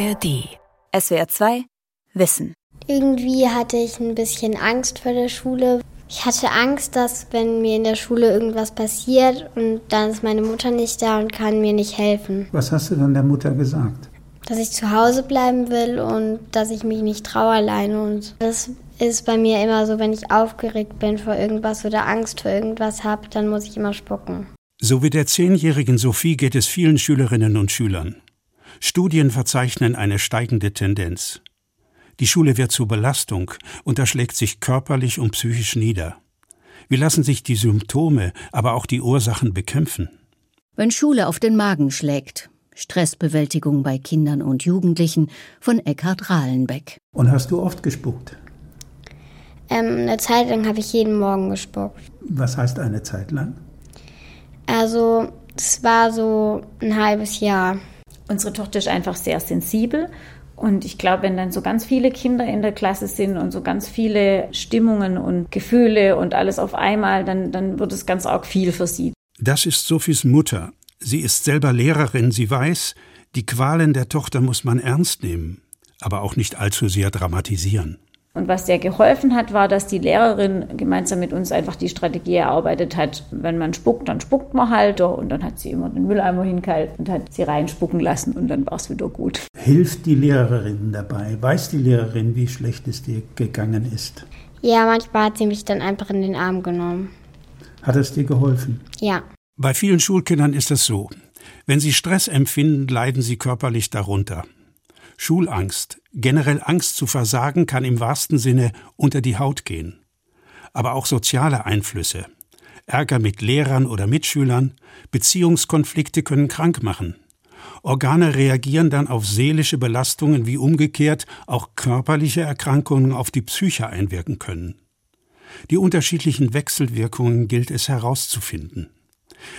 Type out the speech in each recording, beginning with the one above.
ARD. SWR 2 Wissen. Irgendwie hatte ich ein bisschen Angst vor der Schule. Ich hatte Angst, dass wenn mir in der Schule irgendwas passiert und dann ist meine Mutter nicht da und kann mir nicht helfen. Was hast du dann der Mutter gesagt? Dass ich zu Hause bleiben will und dass ich mich nicht traue alleine. Und das ist bei mir immer so, wenn ich aufgeregt bin vor irgendwas oder Angst vor irgendwas habe, dann muss ich immer spucken. So wie der zehnjährigen Sophie geht es vielen Schülerinnen und Schülern. Studien verzeichnen eine steigende Tendenz. Die Schule wird zur Belastung und das schlägt sich körperlich und psychisch nieder. Wie lassen sich die Symptome, aber auch die Ursachen bekämpfen? Wenn Schule auf den Magen schlägt. Stressbewältigung bei Kindern und Jugendlichen von Eckhard Rahlenbeck. Und hast du oft gespuckt? Ähm, eine Zeit lang habe ich jeden Morgen gespuckt. Was heißt eine Zeit lang? Also, es war so ein halbes Jahr. Unsere Tochter ist einfach sehr sensibel und ich glaube, wenn dann so ganz viele Kinder in der Klasse sind und so ganz viele Stimmungen und Gefühle und alles auf einmal, dann, dann wird es ganz arg viel für sie. Das ist Sophies Mutter. Sie ist selber Lehrerin. Sie weiß, die Qualen der Tochter muss man ernst nehmen, aber auch nicht allzu sehr dramatisieren. Und was sehr geholfen hat, war, dass die Lehrerin gemeinsam mit uns einfach die Strategie erarbeitet hat, wenn man spuckt, dann spuckt man halt. Und dann hat sie immer den Mülleimer hingehalten und hat sie reinspucken lassen und dann war es wieder gut. Hilft die Lehrerin dabei? Weiß die Lehrerin, wie schlecht es dir gegangen ist? Ja, manchmal hat sie mich dann einfach in den Arm genommen. Hat es dir geholfen? Ja. Bei vielen Schulkindern ist es so. Wenn sie Stress empfinden, leiden sie körperlich darunter. Schulangst, generell Angst zu versagen, kann im wahrsten Sinne unter die Haut gehen. Aber auch soziale Einflüsse, Ärger mit Lehrern oder Mitschülern, Beziehungskonflikte können krank machen. Organe reagieren dann auf seelische Belastungen wie umgekehrt auch körperliche Erkrankungen auf die Psyche einwirken können. Die unterschiedlichen Wechselwirkungen gilt es herauszufinden.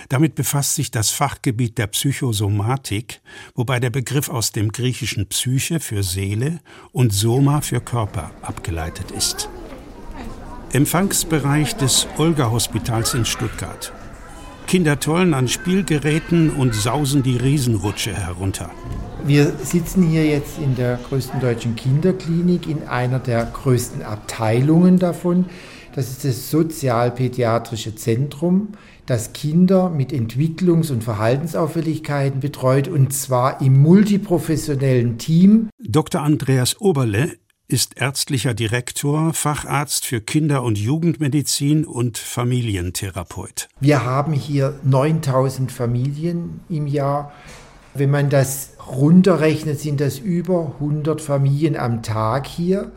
Damit befasst sich das Fachgebiet der Psychosomatik, wobei der Begriff aus dem griechischen Psyche für Seele und Soma für Körper abgeleitet ist. Empfangsbereich des Olga-Hospitals in Stuttgart. Kinder tollen an Spielgeräten und sausen die Riesenrutsche herunter. Wir sitzen hier jetzt in der größten deutschen Kinderklinik, in einer der größten Abteilungen davon. Das ist das Sozialpädiatrische Zentrum das Kinder mit Entwicklungs- und Verhaltensauffälligkeiten betreut und zwar im multiprofessionellen Team. Dr. Andreas Oberle ist ärztlicher Direktor, Facharzt für Kinder- und Jugendmedizin und Familientherapeut. Wir haben hier 9000 Familien im Jahr. Wenn man das runterrechnet, sind das über 100 Familien am Tag hier.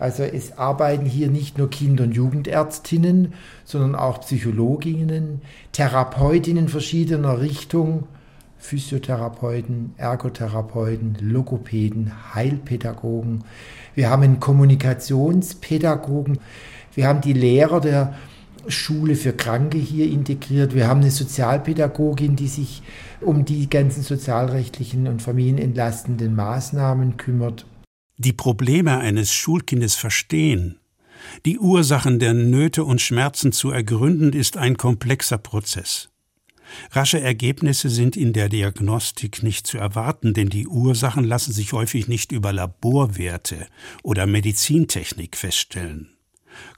Also es arbeiten hier nicht nur Kinder- und Jugendärztinnen, sondern auch Psychologinnen, Therapeutinnen verschiedener Richtung, Physiotherapeuten, Ergotherapeuten, Logopäden, Heilpädagogen. Wir haben einen Kommunikationspädagogen. Wir haben die Lehrer der Schule für Kranke hier integriert. Wir haben eine Sozialpädagogin, die sich um die ganzen sozialrechtlichen und familienentlastenden Maßnahmen kümmert die Probleme eines Schulkindes verstehen, die Ursachen der Nöte und Schmerzen zu ergründen, ist ein komplexer Prozess. Rasche Ergebnisse sind in der Diagnostik nicht zu erwarten, denn die Ursachen lassen sich häufig nicht über Laborwerte oder Medizintechnik feststellen.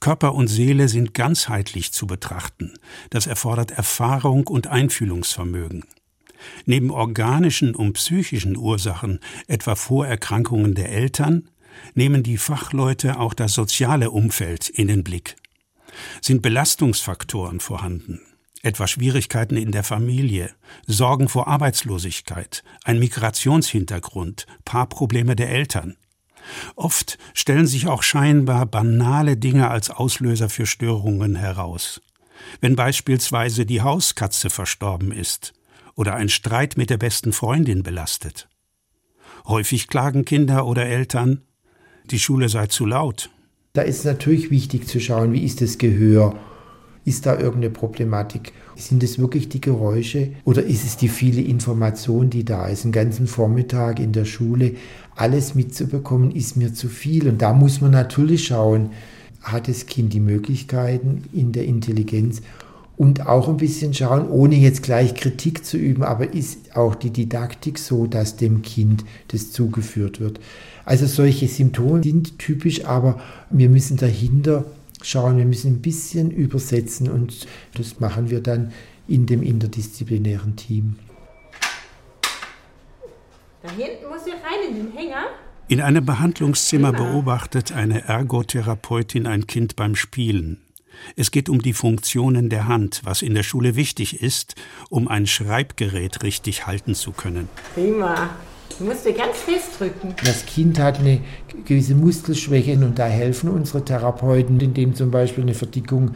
Körper und Seele sind ganzheitlich zu betrachten. Das erfordert Erfahrung und Einfühlungsvermögen. Neben organischen und psychischen Ursachen, etwa Vorerkrankungen der Eltern, nehmen die Fachleute auch das soziale Umfeld in den Blick. Sind Belastungsfaktoren vorhanden, etwa Schwierigkeiten in der Familie, Sorgen vor Arbeitslosigkeit, ein Migrationshintergrund, Paarprobleme der Eltern. Oft stellen sich auch scheinbar banale Dinge als Auslöser für Störungen heraus. Wenn beispielsweise die Hauskatze verstorben ist, oder ein Streit mit der besten Freundin belastet. Häufig klagen Kinder oder Eltern, die Schule sei zu laut. Da ist natürlich wichtig zu schauen, wie ist das Gehör? Ist da irgendeine Problematik? Sind es wirklich die Geräusche oder ist es die viele Information, die da ist? Einen ganzen Vormittag in der Schule alles mitzubekommen, ist mir zu viel. Und da muss man natürlich schauen, hat das Kind die Möglichkeiten in der Intelligenz und auch ein bisschen schauen, ohne jetzt gleich Kritik zu üben, aber ist auch die Didaktik so, dass dem Kind das zugeführt wird. Also solche Symptome sind typisch, aber wir müssen dahinter schauen, wir müssen ein bisschen übersetzen und das machen wir dann in dem interdisziplinären Team. Da hinten muss ich rein in den Hänger. In einem Behandlungszimmer beobachtet eine Ergotherapeutin ein Kind beim Spielen. Es geht um die Funktionen der Hand, was in der Schule wichtig ist, um ein Schreibgerät richtig halten zu können. Prima. Du musst dir ganz fest drücken. Das Kind hat eine gewisse Muskelschwäche und da helfen unsere Therapeuten, indem zum Beispiel eine Verdickung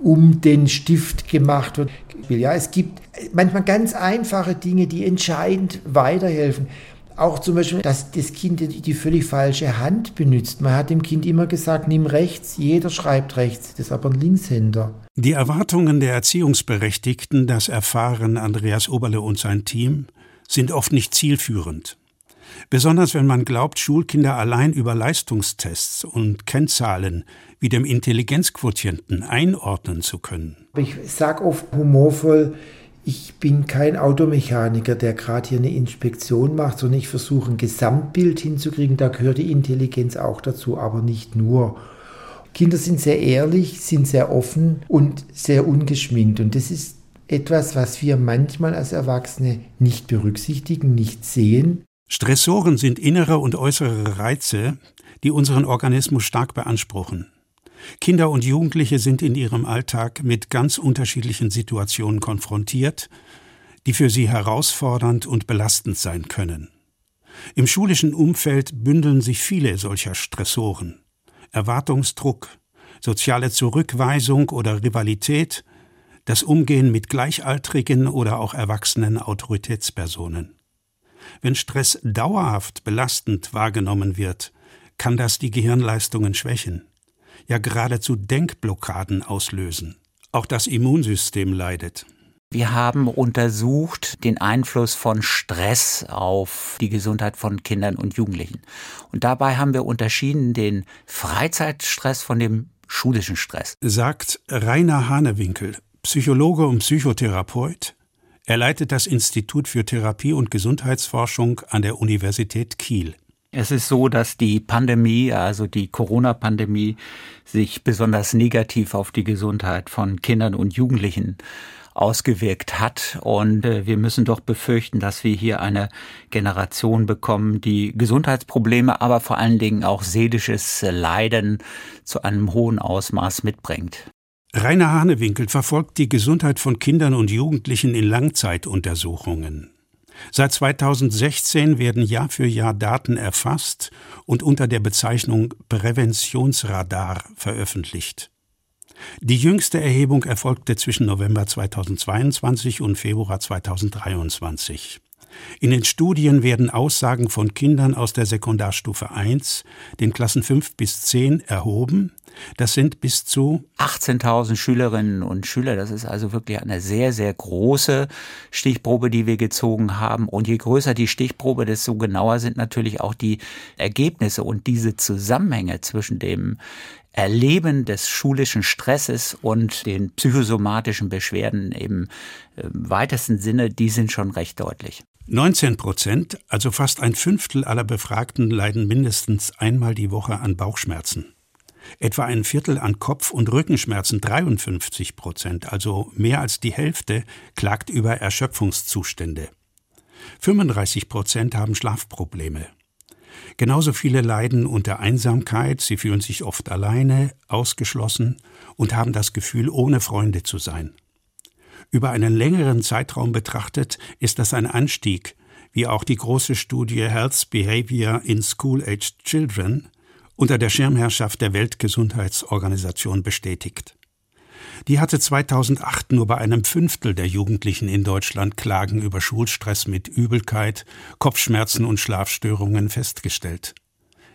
um den Stift gemacht wird. Ja, es gibt manchmal ganz einfache Dinge, die entscheidend weiterhelfen. Auch zum Beispiel, dass das Kind die völlig falsche Hand benutzt. Man hat dem Kind immer gesagt, nimm rechts, jeder schreibt rechts. Das ist aber ein Linkshänder. Die Erwartungen der Erziehungsberechtigten, das erfahren Andreas Oberle und sein Team, sind oft nicht zielführend. Besonders wenn man glaubt, Schulkinder allein über Leistungstests und Kennzahlen wie dem Intelligenzquotienten einordnen zu können. Ich sage oft humorvoll, ich bin kein Automechaniker, der gerade hier eine Inspektion macht, sondern ich versuche ein Gesamtbild hinzukriegen. Da gehört die Intelligenz auch dazu, aber nicht nur. Kinder sind sehr ehrlich, sind sehr offen und sehr ungeschminkt. Und das ist etwas, was wir manchmal als Erwachsene nicht berücksichtigen, nicht sehen. Stressoren sind innere und äußere Reize, die unseren Organismus stark beanspruchen. Kinder und Jugendliche sind in ihrem Alltag mit ganz unterschiedlichen Situationen konfrontiert, die für sie herausfordernd und belastend sein können. Im schulischen Umfeld bündeln sich viele solcher Stressoren. Erwartungsdruck, soziale Zurückweisung oder Rivalität, das Umgehen mit gleichaltrigen oder auch erwachsenen Autoritätspersonen. Wenn Stress dauerhaft belastend wahrgenommen wird, kann das die Gehirnleistungen schwächen ja geradezu Denkblockaden auslösen. Auch das Immunsystem leidet. Wir haben untersucht den Einfluss von Stress auf die Gesundheit von Kindern und Jugendlichen. Und dabei haben wir unterschieden den Freizeitstress von dem schulischen Stress. Sagt Rainer Hanewinkel, Psychologe und Psychotherapeut. Er leitet das Institut für Therapie und Gesundheitsforschung an der Universität Kiel. Es ist so, dass die Pandemie, also die Corona-Pandemie, sich besonders negativ auf die Gesundheit von Kindern und Jugendlichen ausgewirkt hat. Und äh, wir müssen doch befürchten, dass wir hier eine Generation bekommen, die Gesundheitsprobleme, aber vor allen Dingen auch seelisches Leiden zu einem hohen Ausmaß mitbringt. Rainer Hanewinkel verfolgt die Gesundheit von Kindern und Jugendlichen in Langzeituntersuchungen. Seit 2016 werden Jahr für Jahr Daten erfasst und unter der Bezeichnung Präventionsradar veröffentlicht. Die jüngste Erhebung erfolgte zwischen November 2022 und Februar 2023. In den Studien werden Aussagen von Kindern aus der Sekundarstufe 1, den Klassen 5 bis 10, erhoben. Das sind bis zu 18.000 Schülerinnen und Schüler. Das ist also wirklich eine sehr, sehr große Stichprobe, die wir gezogen haben. Und je größer die Stichprobe, desto genauer sind natürlich auch die Ergebnisse und diese Zusammenhänge zwischen dem Erleben des schulischen Stresses und den psychosomatischen Beschwerden im äh, weitesten Sinne, die sind schon recht deutlich. 19 Prozent, also fast ein Fünftel aller Befragten, leiden mindestens einmal die Woche an Bauchschmerzen. Etwa ein Viertel an Kopf- und Rückenschmerzen, 53 Prozent, also mehr als die Hälfte, klagt über Erschöpfungszustände. 35 Prozent haben Schlafprobleme. Genauso viele leiden unter Einsamkeit, sie fühlen sich oft alleine, ausgeschlossen und haben das Gefühl, ohne Freunde zu sein. Über einen längeren Zeitraum betrachtet ist das ein Anstieg, wie auch die große Studie Health Behavior in School-Aged Children unter der Schirmherrschaft der Weltgesundheitsorganisation bestätigt. Die hatte 2008 nur bei einem Fünftel der Jugendlichen in Deutschland Klagen über Schulstress mit Übelkeit, Kopfschmerzen und Schlafstörungen festgestellt.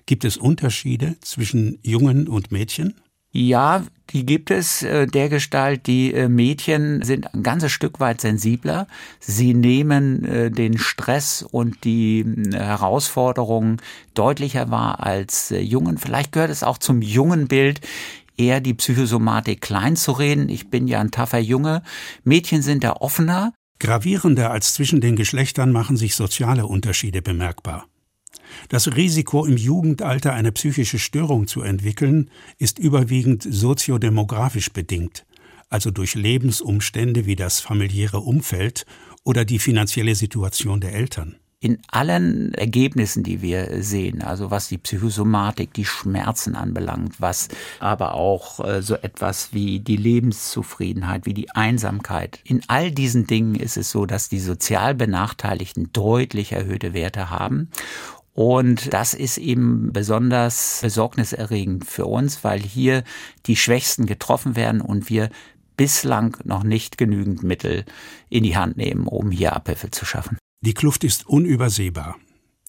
Gibt es Unterschiede zwischen Jungen und Mädchen? Ja, die gibt es äh, der Gestalt. Die äh, Mädchen sind ein ganzes Stück weit sensibler. Sie nehmen äh, den Stress und die Herausforderungen deutlicher wahr als Jungen. Vielleicht gehört es auch zum jungen Bild. eher die Psychosomatik klein zu reden. Ich bin ja ein taffer Junge. Mädchen sind da offener. Gravierender als zwischen den Geschlechtern machen sich soziale Unterschiede bemerkbar. Das Risiko, im Jugendalter eine psychische Störung zu entwickeln, ist überwiegend soziodemografisch bedingt, also durch Lebensumstände wie das familiäre Umfeld oder die finanzielle Situation der Eltern in allen Ergebnissen, die wir sehen, also was die Psychosomatik, die Schmerzen anbelangt, was aber auch äh, so etwas wie die Lebenszufriedenheit, wie die Einsamkeit. In all diesen Dingen ist es so, dass die sozial Benachteiligten deutlich erhöhte Werte haben. Und das ist eben besonders besorgniserregend für uns, weil hier die Schwächsten getroffen werden und wir bislang noch nicht genügend Mittel in die Hand nehmen, um hier Abhilfe zu schaffen. Die Kluft ist unübersehbar.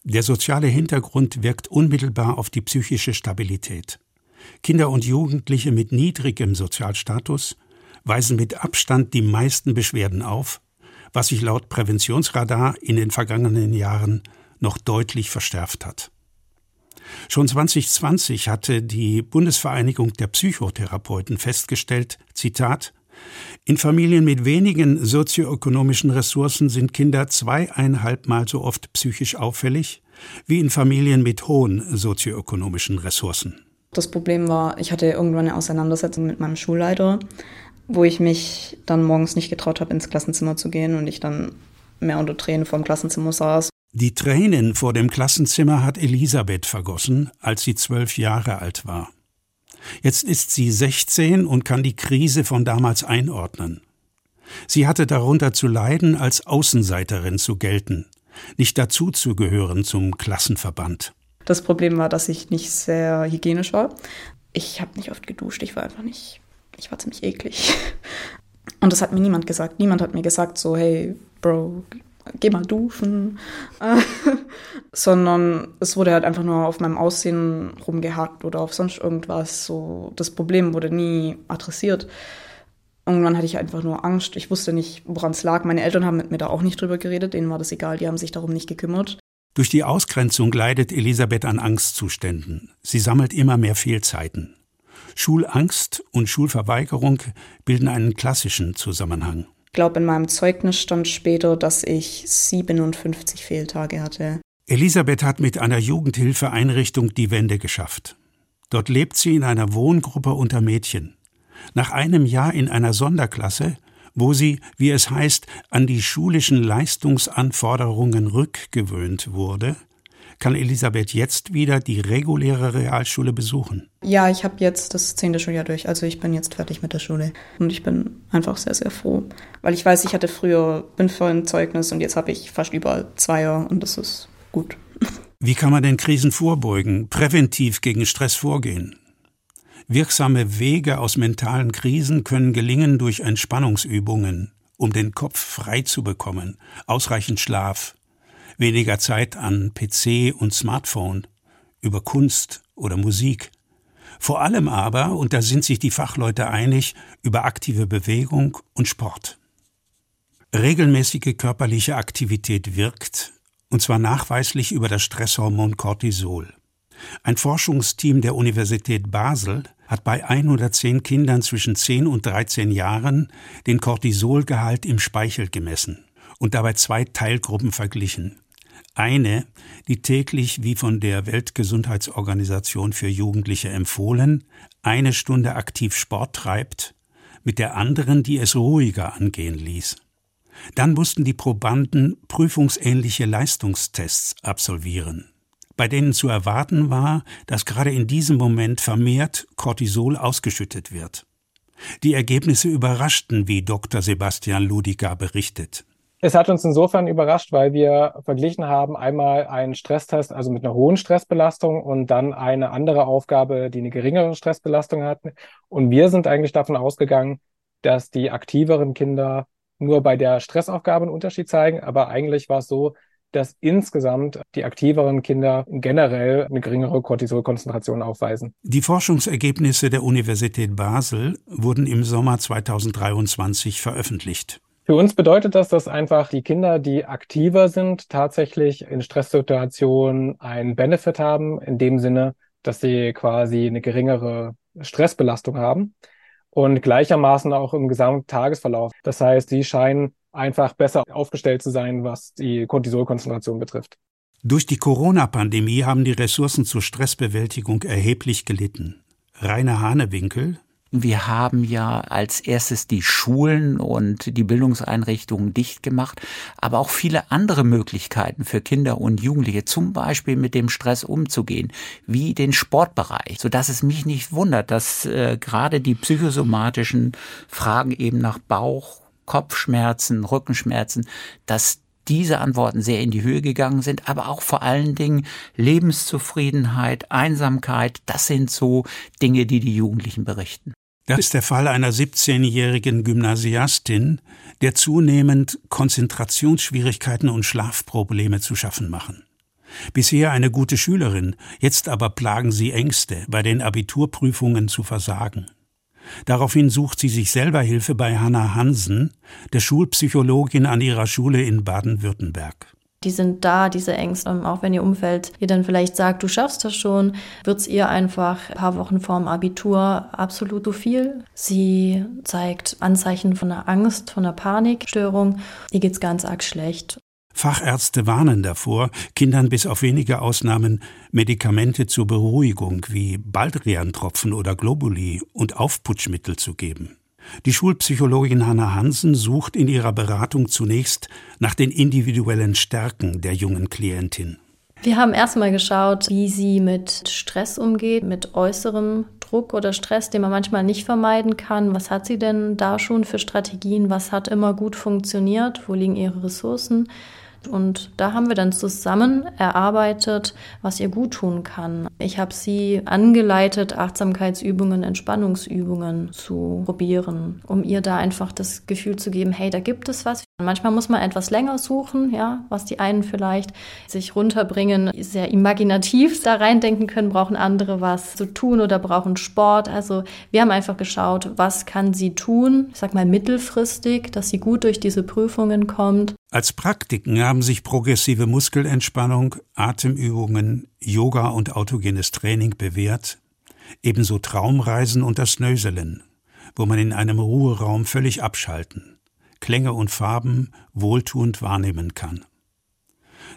Der soziale Hintergrund wirkt unmittelbar auf die psychische Stabilität. Kinder und Jugendliche mit niedrigem Sozialstatus weisen mit Abstand die meisten Beschwerden auf, was sich laut Präventionsradar in den vergangenen Jahren noch deutlich verstärkt hat. Schon 2020 hatte die Bundesvereinigung der Psychotherapeuten festgestellt, Zitat, in Familien mit wenigen sozioökonomischen Ressourcen sind Kinder zweieinhalbmal so oft psychisch auffällig wie in Familien mit hohen sozioökonomischen Ressourcen. Das Problem war, ich hatte irgendwann eine Auseinandersetzung mit meinem Schulleiter, wo ich mich dann morgens nicht getraut habe, ins Klassenzimmer zu gehen und ich dann mehr unter Tränen vor dem Klassenzimmer saß. Die Tränen vor dem Klassenzimmer hat Elisabeth vergossen, als sie zwölf Jahre alt war. Jetzt ist sie 16 und kann die Krise von damals einordnen. Sie hatte darunter zu leiden, als Außenseiterin zu gelten, nicht dazuzugehören zum Klassenverband. Das Problem war, dass ich nicht sehr hygienisch war. Ich habe nicht oft geduscht, ich war einfach nicht, ich war ziemlich eklig. Und das hat mir niemand gesagt. Niemand hat mir gesagt, so, hey, Bro, geh mal duschen, sondern es wurde halt einfach nur auf meinem Aussehen rumgehackt oder auf sonst irgendwas. So, das Problem wurde nie adressiert. Irgendwann hatte ich einfach nur Angst. Ich wusste nicht, woran es lag. Meine Eltern haben mit mir da auch nicht drüber geredet. Denen war das egal. Die haben sich darum nicht gekümmert. Durch die Ausgrenzung leidet Elisabeth an Angstzuständen. Sie sammelt immer mehr Fehlzeiten. Schulangst und Schulverweigerung bilden einen klassischen Zusammenhang glaube, in meinem Zeugnis stand später, dass ich 57 Fehltage hatte. Elisabeth hat mit einer Jugendhilfeeinrichtung die Wende geschafft. Dort lebt sie in einer Wohngruppe unter Mädchen. Nach einem Jahr in einer Sonderklasse, wo sie, wie es heißt, an die schulischen Leistungsanforderungen rückgewöhnt wurde, kann Elisabeth jetzt wieder die reguläre Realschule besuchen. Ja, ich habe jetzt das zehnte Schuljahr durch. Also ich bin jetzt fertig mit der Schule. Und ich bin einfach sehr, sehr froh. Weil ich weiß, ich hatte früher Fünfer im Zeugnis und jetzt habe ich fast überall Zweier und das ist gut. Wie kann man den Krisen vorbeugen, präventiv gegen Stress vorgehen? Wirksame Wege aus mentalen Krisen können gelingen durch Entspannungsübungen, um den Kopf frei zu bekommen, ausreichend Schlaf, weniger Zeit an PC und Smartphone, über Kunst oder Musik. Vor allem aber, und da sind sich die Fachleute einig, über aktive Bewegung und Sport. Regelmäßige körperliche Aktivität wirkt, und zwar nachweislich über das Stresshormon Cortisol. Ein Forschungsteam der Universität Basel hat bei 110 Kindern zwischen 10 und 13 Jahren den Cortisolgehalt im Speichel gemessen und dabei zwei Teilgruppen verglichen. Eine, die täglich, wie von der Weltgesundheitsorganisation für Jugendliche empfohlen, eine Stunde aktiv Sport treibt, mit der anderen, die es ruhiger angehen ließ. Dann mussten die Probanden prüfungsähnliche Leistungstests absolvieren, bei denen zu erwarten war, dass gerade in diesem Moment vermehrt Cortisol ausgeschüttet wird. Die Ergebnisse überraschten, wie Dr. Sebastian Ludiger berichtet. Es hat uns insofern überrascht, weil wir verglichen haben, einmal einen Stresstest, also mit einer hohen Stressbelastung und dann eine andere Aufgabe, die eine geringere Stressbelastung hat. Und wir sind eigentlich davon ausgegangen, dass die aktiveren Kinder nur bei der Stressaufgabe einen Unterschied zeigen, aber eigentlich war es so, dass insgesamt die aktiveren Kinder generell eine geringere Cortisolkonzentration aufweisen. Die Forschungsergebnisse der Universität Basel wurden im Sommer 2023 veröffentlicht. Für uns bedeutet das, dass einfach die Kinder, die aktiver sind, tatsächlich in Stresssituationen einen Benefit haben, in dem Sinne, dass sie quasi eine geringere Stressbelastung haben und gleichermaßen auch im gesamten Tagesverlauf. Das heißt, die scheinen einfach besser aufgestellt zu sein, was die Cortisolkonzentration betrifft. Durch die Corona-Pandemie haben die Ressourcen zur Stressbewältigung erheblich gelitten. Rainer Hanewinkel, wir haben ja als erstes die Schulen und die Bildungseinrichtungen dicht gemacht, aber auch viele andere Möglichkeiten für Kinder und Jugendliche, zum Beispiel mit dem Stress umzugehen, wie den Sportbereich, so dass es mich nicht wundert, dass äh, gerade die psychosomatischen Fragen eben nach Bauch, Kopfschmerzen, Rückenschmerzen, dass diese Antworten sehr in die Höhe gegangen sind, aber auch vor allen Dingen Lebenszufriedenheit, Einsamkeit, das sind so Dinge, die die Jugendlichen berichten. Das ist der Fall einer 17-jährigen Gymnasiastin, der zunehmend Konzentrationsschwierigkeiten und Schlafprobleme zu schaffen machen. Bisher eine gute Schülerin, jetzt aber plagen sie Ängste, bei den Abiturprüfungen zu versagen. Daraufhin sucht sie sich selber Hilfe bei Hanna Hansen, der Schulpsychologin an ihrer Schule in Baden-Württemberg die sind da, diese Ängste. Auch wenn ihr Umfeld ihr dann vielleicht sagt, du schaffst das schon, wird es ihr einfach ein paar Wochen vorm Abitur absolut zu viel. Sie zeigt Anzeichen von einer Angst, von einer Panikstörung. Ihr geht's ganz arg schlecht. Fachärzte warnen davor, Kindern bis auf wenige Ausnahmen Medikamente zur Beruhigung wie Baldrian-Tropfen oder Globuli und Aufputschmittel zu geben. Die Schulpsychologin Hanna Hansen sucht in ihrer Beratung zunächst nach den individuellen Stärken der jungen Klientin. Wir haben erstmal geschaut, wie sie mit Stress umgeht, mit äußerem Druck oder Stress, den man manchmal nicht vermeiden kann. Was hat sie denn da schon für Strategien? Was hat immer gut funktioniert? Wo liegen ihre Ressourcen? Und da haben wir dann zusammen erarbeitet, was ihr gut tun kann. Ich habe sie angeleitet, Achtsamkeitsübungen, Entspannungsübungen zu probieren, um ihr da einfach das Gefühl zu geben, hey, da gibt es was. Manchmal muss man etwas länger suchen, ja, was die einen vielleicht sich runterbringen, sehr imaginativ da reindenken können, brauchen andere was zu tun oder brauchen Sport. Also wir haben einfach geschaut, was kann sie tun, ich sag mal mittelfristig, dass sie gut durch diese Prüfungen kommt. Als Praktiken haben sich progressive Muskelentspannung, Atemübungen, Yoga und autogenes Training bewährt, ebenso Traumreisen und das Nöselen, wo man in einem Ruheraum völlig abschalten Klänge und Farben wohltuend wahrnehmen kann.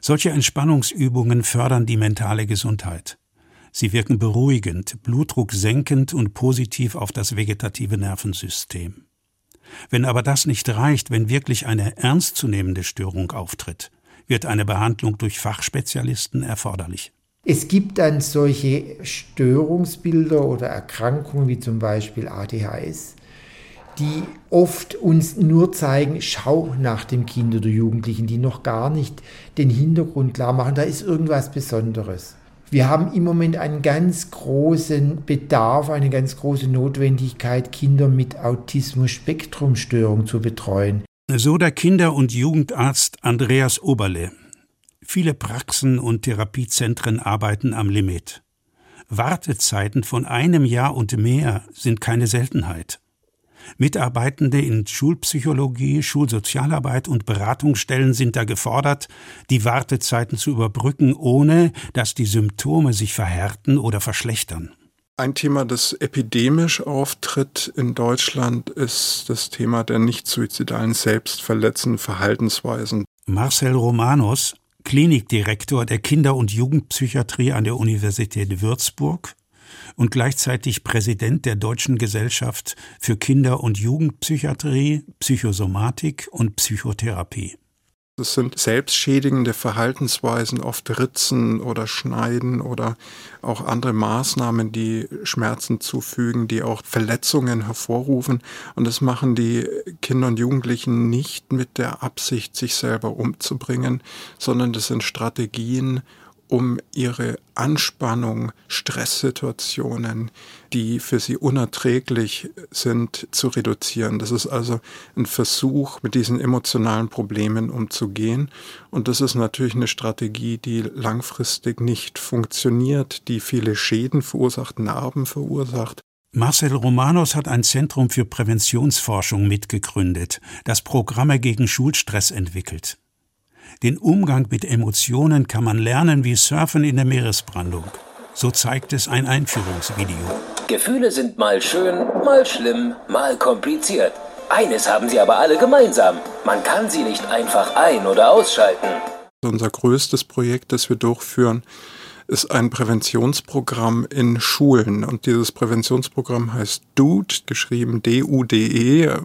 Solche Entspannungsübungen fördern die mentale Gesundheit. Sie wirken beruhigend, Blutdruck senkend und positiv auf das vegetative Nervensystem. Wenn aber das nicht reicht, wenn wirklich eine ernstzunehmende Störung auftritt, wird eine Behandlung durch Fachspezialisten erforderlich. Es gibt dann solche Störungsbilder oder Erkrankungen wie zum Beispiel ADHS, die oft uns nur zeigen, schau nach dem Kind oder Jugendlichen, die noch gar nicht den Hintergrund klar machen, da ist irgendwas Besonderes. Wir haben im Moment einen ganz großen Bedarf, eine ganz große Notwendigkeit, Kinder mit Autismus-Spektrumstörung zu betreuen. So der Kinder- und Jugendarzt Andreas Oberle. Viele Praxen und Therapiezentren arbeiten am Limit. Wartezeiten von einem Jahr und mehr sind keine Seltenheit. Mitarbeitende in Schulpsychologie, Schulsozialarbeit und Beratungsstellen sind da gefordert, die Wartezeiten zu überbrücken, ohne dass die Symptome sich verhärten oder verschlechtern. Ein Thema, das epidemisch auftritt in Deutschland, ist das Thema der nicht suizidalen selbstverletzenden Verhaltensweisen. Marcel Romanos, Klinikdirektor der Kinder- und Jugendpsychiatrie an der Universität Würzburg, und gleichzeitig Präsident der Deutschen Gesellschaft für Kinder- und Jugendpsychiatrie, Psychosomatik und Psychotherapie. Es sind selbstschädigende Verhaltensweisen, oft Ritzen oder Schneiden oder auch andere Maßnahmen, die Schmerzen zufügen, die auch Verletzungen hervorrufen. Und das machen die Kinder und Jugendlichen nicht mit der Absicht, sich selber umzubringen, sondern das sind Strategien, um ihre Anspannung, Stresssituationen, die für sie unerträglich sind, zu reduzieren. Das ist also ein Versuch, mit diesen emotionalen Problemen umzugehen. Und das ist natürlich eine Strategie, die langfristig nicht funktioniert, die viele Schäden verursacht, Narben verursacht. Marcel Romanos hat ein Zentrum für Präventionsforschung mitgegründet, das Programme gegen Schulstress entwickelt. Den Umgang mit Emotionen kann man lernen wie Surfen in der Meeresbrandung. So zeigt es ein Einführungsvideo. Gefühle sind mal schön, mal schlimm, mal kompliziert. Eines haben sie aber alle gemeinsam. Man kann sie nicht einfach ein- oder ausschalten. Unser größtes Projekt, das wir durchführen, ist ein Präventionsprogramm in Schulen. Und dieses Präventionsprogramm heißt DUDE, geschrieben D-U-D-E,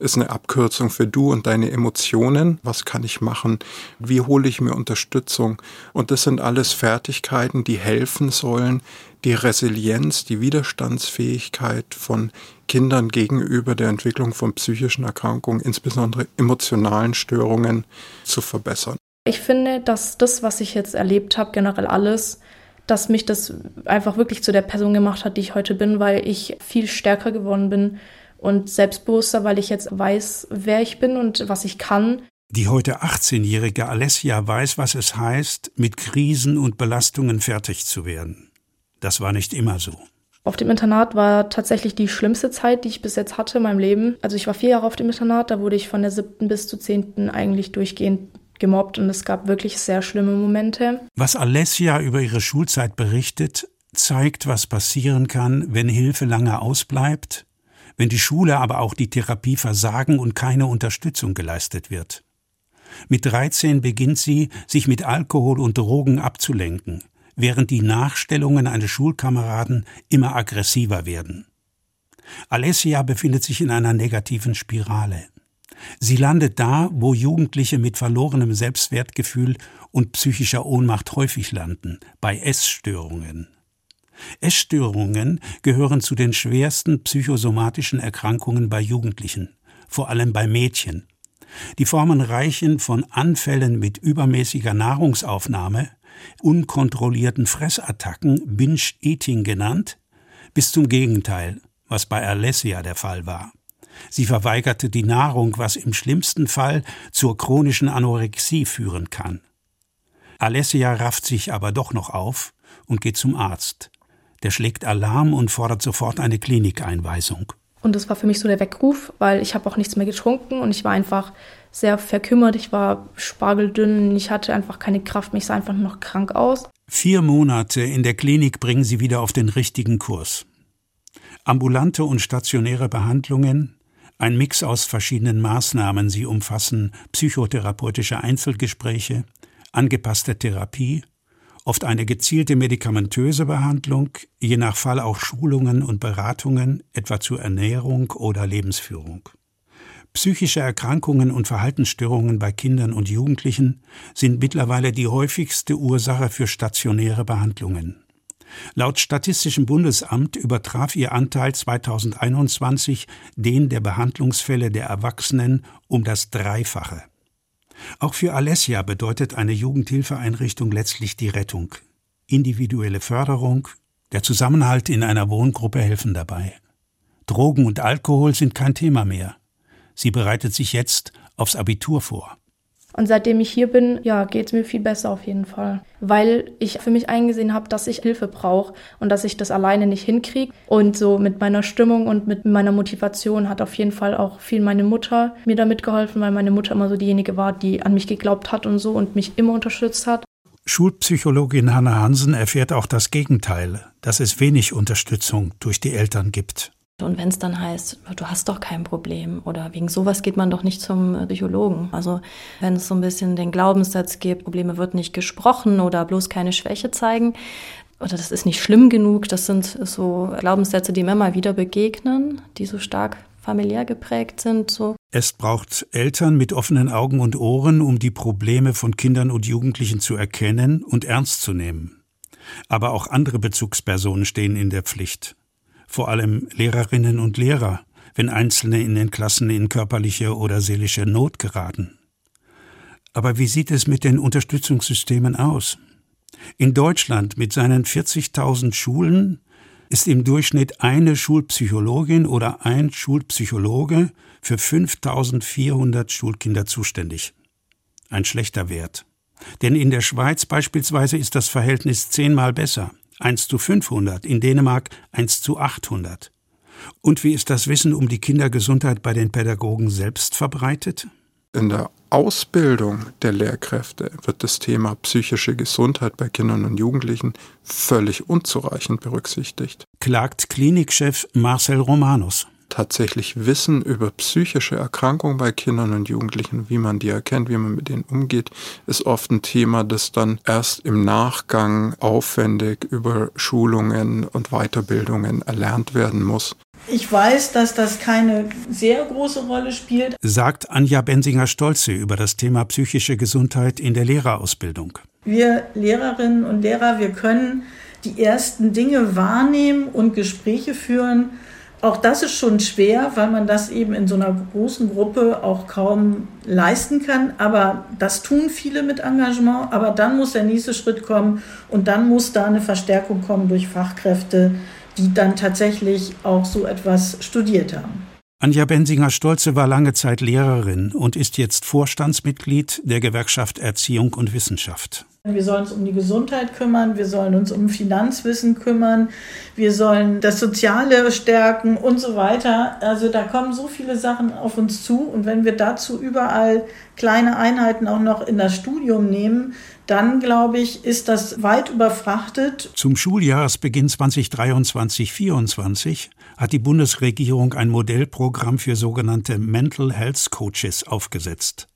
ist eine Abkürzung für du und deine Emotionen. Was kann ich machen? Wie hole ich mir Unterstützung? Und das sind alles Fertigkeiten, die helfen sollen, die Resilienz, die Widerstandsfähigkeit von Kindern gegenüber der Entwicklung von psychischen Erkrankungen, insbesondere emotionalen Störungen, zu verbessern. Ich finde, dass das, was ich jetzt erlebt habe, generell alles, dass mich das einfach wirklich zu der Person gemacht hat, die ich heute bin, weil ich viel stärker geworden bin und selbstbewusster, weil ich jetzt weiß, wer ich bin und was ich kann. Die heute 18-jährige Alessia weiß, was es heißt, mit Krisen und Belastungen fertig zu werden. Das war nicht immer so. Auf dem Internat war tatsächlich die schlimmste Zeit, die ich bis jetzt hatte in meinem Leben. Also ich war vier Jahre auf dem Internat, da wurde ich von der siebten bis zur zehnten eigentlich durchgehend gemobbt und es gab wirklich sehr schlimme Momente. Was Alessia über ihre Schulzeit berichtet, zeigt, was passieren kann, wenn Hilfe lange ausbleibt, wenn die Schule aber auch die Therapie versagen und keine Unterstützung geleistet wird. Mit 13 beginnt sie, sich mit Alkohol und Drogen abzulenken, während die Nachstellungen eines Schulkameraden immer aggressiver werden. Alessia befindet sich in einer negativen Spirale. Sie landet da, wo Jugendliche mit verlorenem Selbstwertgefühl und psychischer Ohnmacht häufig landen, bei Essstörungen. Essstörungen gehören zu den schwersten psychosomatischen Erkrankungen bei Jugendlichen, vor allem bei Mädchen. Die Formen reichen von Anfällen mit übermäßiger Nahrungsaufnahme, unkontrollierten Fressattacken, Binge-Eating genannt, bis zum Gegenteil, was bei Alessia der Fall war. Sie verweigerte die Nahrung, was im schlimmsten Fall zur chronischen Anorexie führen kann. Alessia rafft sich aber doch noch auf und geht zum Arzt. Der schlägt Alarm und fordert sofort eine Klinikeinweisung. Und das war für mich so der Weckruf, weil ich habe auch nichts mehr getrunken und ich war einfach sehr verkümmert. Ich war spargeldünn, ich hatte einfach keine Kraft, mich sah einfach noch krank aus. Vier Monate in der Klinik bringen sie wieder auf den richtigen Kurs. Ambulante und stationäre Behandlungen, ein Mix aus verschiedenen Maßnahmen. Sie umfassen psychotherapeutische Einzelgespräche, angepasste Therapie, oft eine gezielte medikamentöse Behandlung, je nach Fall auch Schulungen und Beratungen, etwa zur Ernährung oder Lebensführung. Psychische Erkrankungen und Verhaltensstörungen bei Kindern und Jugendlichen sind mittlerweile die häufigste Ursache für stationäre Behandlungen. Laut Statistischem Bundesamt übertraf ihr Anteil 2021 den der Behandlungsfälle der Erwachsenen um das Dreifache. Auch für Alessia bedeutet eine Jugendhilfeeinrichtung letztlich die Rettung. Individuelle Förderung, der Zusammenhalt in einer Wohngruppe helfen dabei. Drogen und Alkohol sind kein Thema mehr. Sie bereitet sich jetzt aufs Abitur vor. Und seitdem ich hier bin, ja, geht es mir viel besser auf jeden Fall. Weil ich für mich eingesehen habe, dass ich Hilfe brauche und dass ich das alleine nicht hinkriege. Und so mit meiner Stimmung und mit meiner Motivation hat auf jeden Fall auch viel meine Mutter mir damit geholfen, weil meine Mutter immer so diejenige war, die an mich geglaubt hat und so und mich immer unterstützt hat. Schulpsychologin Hanna Hansen erfährt auch das Gegenteil, dass es wenig Unterstützung durch die Eltern gibt. Und wenn es dann heißt, du hast doch kein Problem oder wegen sowas geht man doch nicht zum Psychologen. Also wenn es so ein bisschen den Glaubenssatz gibt, Probleme wird nicht gesprochen oder bloß keine Schwäche zeigen oder das ist nicht schlimm genug, das sind so Glaubenssätze, die mir immer wieder begegnen, die so stark familiär geprägt sind. So. Es braucht Eltern mit offenen Augen und Ohren, um die Probleme von Kindern und Jugendlichen zu erkennen und ernst zu nehmen. Aber auch andere Bezugspersonen stehen in der Pflicht vor allem Lehrerinnen und Lehrer, wenn Einzelne in den Klassen in körperliche oder seelische Not geraten. Aber wie sieht es mit den Unterstützungssystemen aus? In Deutschland mit seinen 40.000 Schulen ist im Durchschnitt eine Schulpsychologin oder ein Schulpsychologe für 5.400 Schulkinder zuständig. Ein schlechter Wert. Denn in der Schweiz beispielsweise ist das Verhältnis zehnmal besser. 1 zu 500, in Dänemark 1 zu 800. Und wie ist das Wissen um die Kindergesundheit bei den Pädagogen selbst verbreitet? In der Ausbildung der Lehrkräfte wird das Thema psychische Gesundheit bei Kindern und Jugendlichen völlig unzureichend berücksichtigt. Klagt Klinikchef Marcel Romanus tatsächlich Wissen über psychische Erkrankungen bei Kindern und Jugendlichen, wie man die erkennt, wie man mit denen umgeht, ist oft ein Thema, das dann erst im Nachgang aufwendig über Schulungen und Weiterbildungen erlernt werden muss. Ich weiß, dass das keine sehr große Rolle spielt, sagt Anja Bensinger-Stolze über das Thema psychische Gesundheit in der Lehrerausbildung. Wir Lehrerinnen und Lehrer, wir können die ersten Dinge wahrnehmen und Gespräche führen, auch das ist schon schwer, weil man das eben in so einer großen Gruppe auch kaum leisten kann. Aber das tun viele mit Engagement. Aber dann muss der nächste Schritt kommen und dann muss da eine Verstärkung kommen durch Fachkräfte, die dann tatsächlich auch so etwas studiert haben. Anja Bensinger-Stolze war lange Zeit Lehrerin und ist jetzt Vorstandsmitglied der Gewerkschaft Erziehung und Wissenschaft. Wir sollen uns um die Gesundheit kümmern, wir sollen uns um Finanzwissen kümmern, wir sollen das Soziale stärken und so weiter. Also da kommen so viele Sachen auf uns zu und wenn wir dazu überall kleine Einheiten auch noch in das Studium nehmen, dann glaube ich, ist das weit überfrachtet. Zum Schuljahresbeginn 2023-24 hat die Bundesregierung ein Modellprogramm für sogenannte Mental Health Coaches aufgesetzt.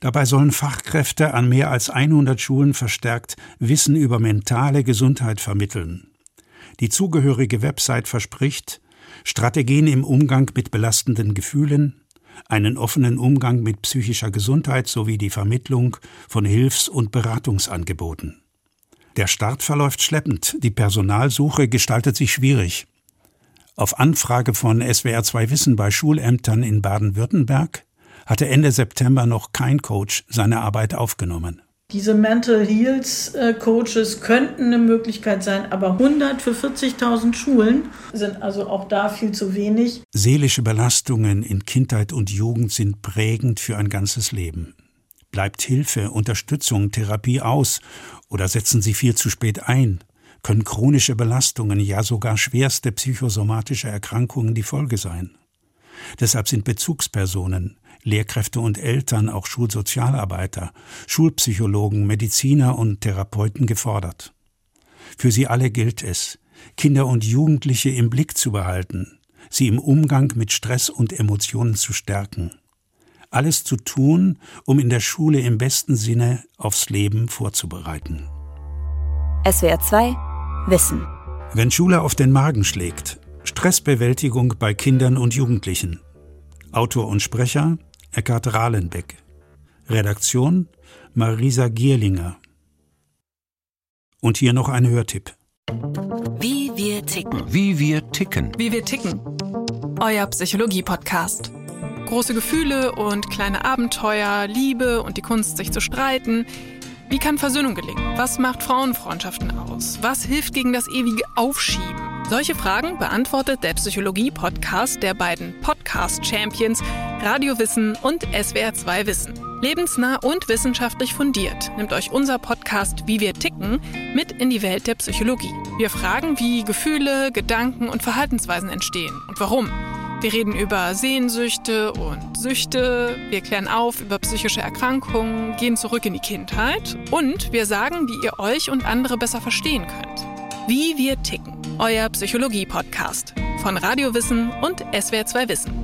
Dabei sollen Fachkräfte an mehr als 100 Schulen verstärkt Wissen über mentale Gesundheit vermitteln. Die zugehörige Website verspricht Strategien im Umgang mit belastenden Gefühlen, einen offenen Umgang mit psychischer Gesundheit sowie die Vermittlung von Hilfs- und Beratungsangeboten. Der Start verläuft schleppend, die Personalsuche gestaltet sich schwierig. Auf Anfrage von SWR2 Wissen bei Schulämtern in Baden-Württemberg hatte Ende September noch kein Coach seine Arbeit aufgenommen. Diese Mental Heals äh, Coaches könnten eine Möglichkeit sein, aber 100 für 40.000 Schulen sind also auch da viel zu wenig. Seelische Belastungen in Kindheit und Jugend sind prägend für ein ganzes Leben. Bleibt Hilfe, Unterstützung, Therapie aus oder setzen sie viel zu spät ein? Können chronische Belastungen, ja sogar schwerste psychosomatische Erkrankungen die Folge sein? Deshalb sind Bezugspersonen, Lehrkräfte und Eltern, auch Schulsozialarbeiter, Schulpsychologen, Mediziner und Therapeuten gefordert. Für sie alle gilt es, Kinder und Jugendliche im Blick zu behalten, sie im Umgang mit Stress und Emotionen zu stärken. Alles zu tun, um in der Schule im besten Sinne aufs Leben vorzubereiten. SWR 2 Wissen. Wenn Schule auf den Magen schlägt, Stressbewältigung bei Kindern und Jugendlichen. Autor und Sprecher Eckhard Rahlenbeck. Redaktion Marisa Gierlinger. Und hier noch ein Hörtipp. Wie wir ticken. Wie wir ticken. Wie wir ticken. Euer Psychologie-Podcast. Große Gefühle und kleine Abenteuer, Liebe und die Kunst, sich zu streiten. Wie kann Versöhnung gelingen? Was macht Frauenfreundschaften aus? Was hilft gegen das ewige Aufschieben? Solche Fragen beantwortet der Psychologie-Podcast der beiden Podcast-Champions Radiowissen und SWR2 Wissen. Lebensnah und wissenschaftlich fundiert nimmt euch unser Podcast Wie wir ticken mit in die Welt der Psychologie. Wir fragen, wie Gefühle, Gedanken und Verhaltensweisen entstehen und warum. Wir reden über Sehnsüchte und Süchte, wir klären auf über psychische Erkrankungen, gehen zurück in die Kindheit und wir sagen, wie ihr euch und andere besser verstehen könnt. Wie wir ticken, euer Psychologie-Podcast von Radiowissen und SWR2 Wissen.